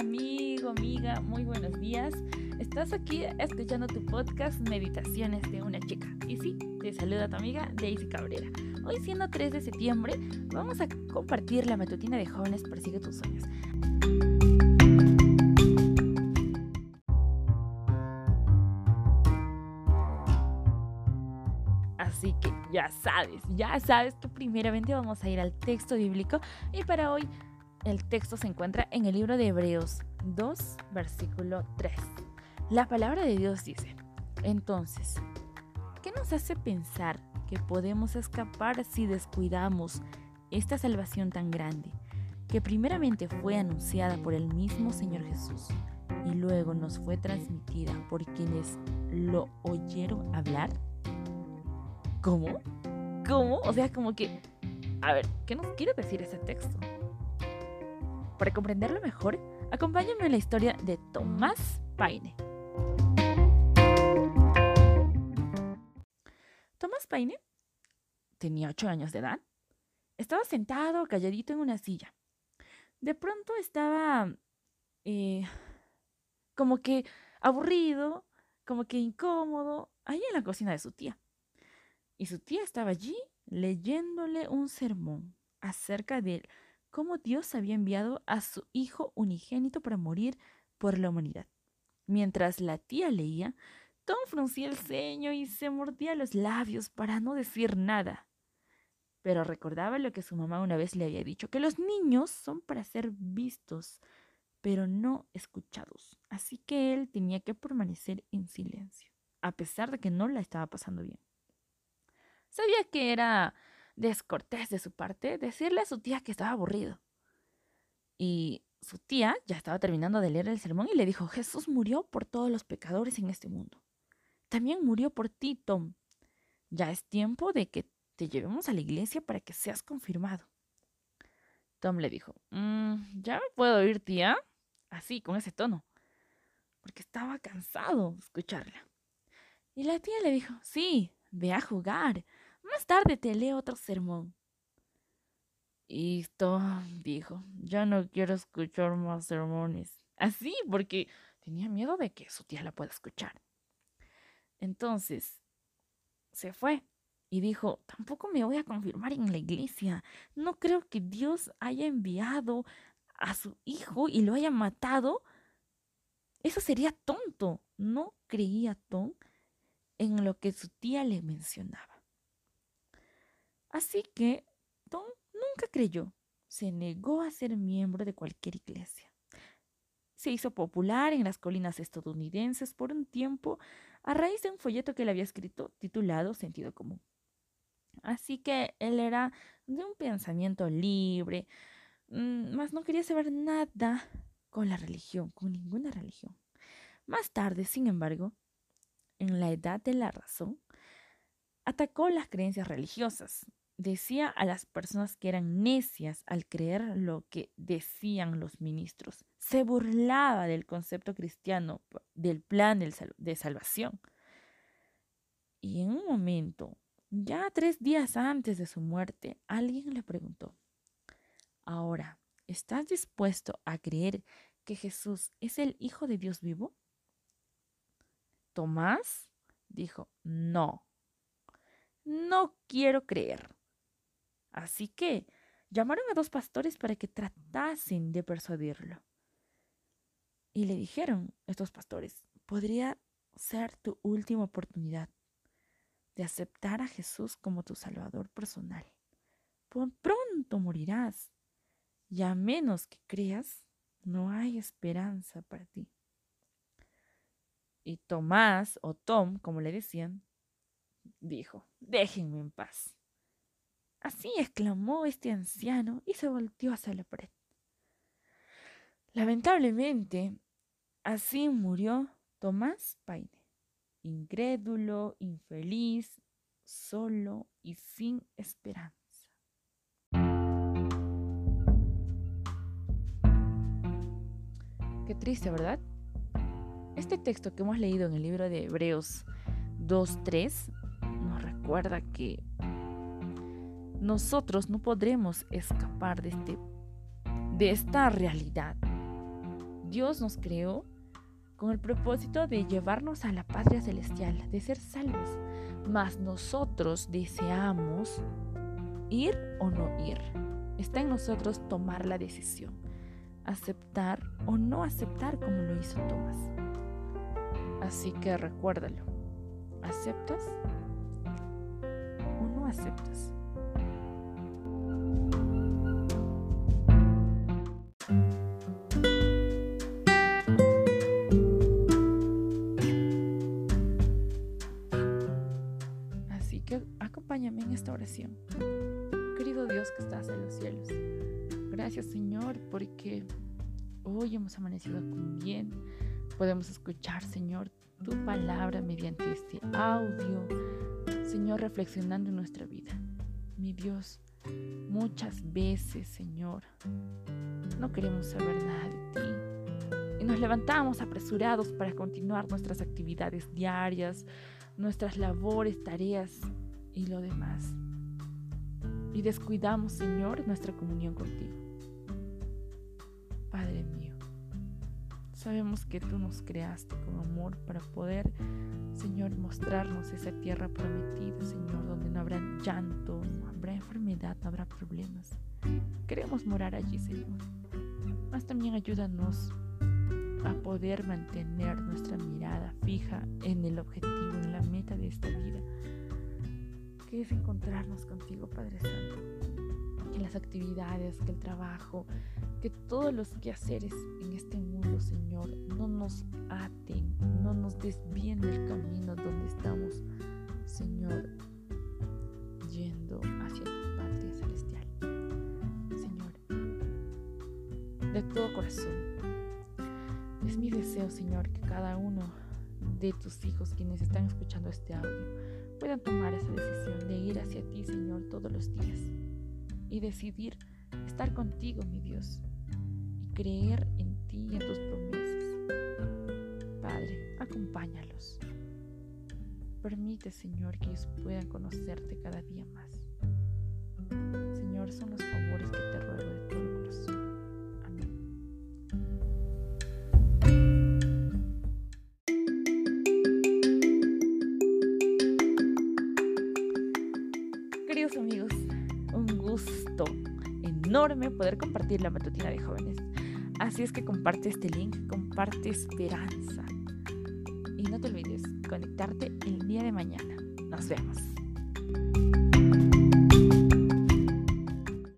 amigo, amiga, muy buenos días. Estás aquí escuchando tu podcast Meditaciones de una chica. Y sí, te saluda tu amiga Daisy Cabrera. Hoy siendo 3 de septiembre, vamos a compartir la matutina de jóvenes Persigue tus sueños. Así que ya sabes, ya sabes que primeramente vamos a ir al texto bíblico y para hoy el texto se encuentra en el libro de Hebreos 2, versículo 3. La palabra de Dios dice, entonces, ¿qué nos hace pensar que podemos escapar si descuidamos esta salvación tan grande, que primeramente fue anunciada por el mismo Señor Jesús y luego nos fue transmitida por quienes lo oyeron hablar? ¿Cómo? ¿Cómo? O sea, como que... A ver, ¿qué nos quiere decir ese texto? Para comprenderlo mejor, acompáñenme en la historia de Tomás Paine. Tomás Paine tenía ocho años de edad. Estaba sentado calladito en una silla. De pronto estaba eh, como que aburrido, como que incómodo, ahí en la cocina de su tía. Y su tía estaba allí leyéndole un sermón acerca de cómo Dios había enviado a su Hijo unigénito para morir por la humanidad. Mientras la tía leía, Tom fruncía el ceño y se mordía los labios para no decir nada. Pero recordaba lo que su mamá una vez le había dicho, que los niños son para ser vistos, pero no escuchados. Así que él tenía que permanecer en silencio, a pesar de que no la estaba pasando bien. Sabía que era descortés de su parte decirle a su tía que estaba aburrido. Y su tía ya estaba terminando de leer el sermón y le dijo, Jesús murió por todos los pecadores en este mundo. También murió por ti, Tom. Ya es tiempo de que te llevemos a la iglesia para que seas confirmado. Tom le dijo, mm, ¿ya me puedo ir, tía? Así, con ese tono, porque estaba cansado de escucharla. Y la tía le dijo, sí, ve a jugar. Más tarde te leo otro sermón. Tom dijo, ya no quiero escuchar más sermones. Así, porque tenía miedo de que su tía la pueda escuchar. Entonces, se fue y dijo, tampoco me voy a confirmar en la iglesia. No creo que Dios haya enviado a su hijo y lo haya matado. Eso sería tonto. No creía Tom en lo que su tía le mencionaba. Así que Tom nunca creyó. Se negó a ser miembro de cualquier iglesia. Se hizo popular en las colinas estadounidenses por un tiempo a raíz de un folleto que él había escrito titulado Sentido Común. Así que él era de un pensamiento libre, mm, mas no quería saber nada con la religión, con ninguna religión. Más tarde, sin embargo, en la edad de la razón, atacó las creencias religiosas, decía a las personas que eran necias al creer lo que decían los ministros. Se burlaba del concepto cristiano, del plan de salvación. Y en un momento, ya tres días antes de su muerte, alguien le preguntó, ahora, ¿estás dispuesto a creer que Jesús es el Hijo de Dios vivo? Tomás dijo, no, no quiero creer. Así que llamaron a dos pastores para que tratasen de persuadirlo. Y le dijeron estos pastores, podría ser tu última oportunidad de aceptar a Jesús como tu Salvador personal. Pronto morirás y a menos que creas, no hay esperanza para ti. Y Tomás, o Tom, como le decían, dijo, déjenme en paz. Así exclamó este anciano y se volteó hacia la pared. Lamentablemente, así murió Tomás Paine, incrédulo, infeliz, solo y sin esperanza. Qué triste, ¿verdad? Este texto que hemos leído en el libro de Hebreos 2.3 nos recuerda que nosotros no podremos escapar de, este, de esta realidad. Dios nos creó con el propósito de llevarnos a la patria celestial, de ser salvos. Mas nosotros deseamos ir o no ir. Está en nosotros tomar la decisión, aceptar o no aceptar como lo hizo Tomás. Así que recuérdalo, ¿aceptas o no aceptas? Los cielos, gracias Señor porque hoy hemos amanecido con bien. Podemos escuchar, Señor, tu palabra mediante este audio. Señor, reflexionando en nuestra vida. Mi Dios, muchas veces, Señor, no queremos saber nada de ti. Y nos levantamos apresurados para continuar nuestras actividades diarias, nuestras labores, tareas y lo demás. Y descuidamos, Señor, nuestra comunión contigo. Padre mío, sabemos que tú nos creaste con amor para poder, Señor, mostrarnos esa tierra prometida, Señor, donde no habrá llanto, no habrá enfermedad, no habrá problemas. Queremos morar allí, Señor. Mas también ayúdanos a poder mantener nuestra mirada fija en el objetivo, en la meta de esta vida, que es encontrarnos contigo, Padre Santo. Que las actividades, que el trabajo, que todos los quehaceres en este mundo, Señor, no nos aten, no nos desvíen del camino donde estamos, Señor, yendo hacia tu patria celestial. Señor, de todo corazón es mi deseo, Señor, que cada uno de tus hijos, quienes están escuchando este audio, puedan tomar esa decisión de ir hacia ti, Señor, todos los días y decidir estar contigo, mi Dios, y creer en ti y en tus promesas. Padre, acompáñalos. Permite, Señor, que ellos puedan conocerte cada día más. Señor, son los favores enorme poder compartir la matutina de jóvenes. Así es que comparte este link, comparte esperanza. Y no te olvides conectarte el día de mañana. Nos vemos.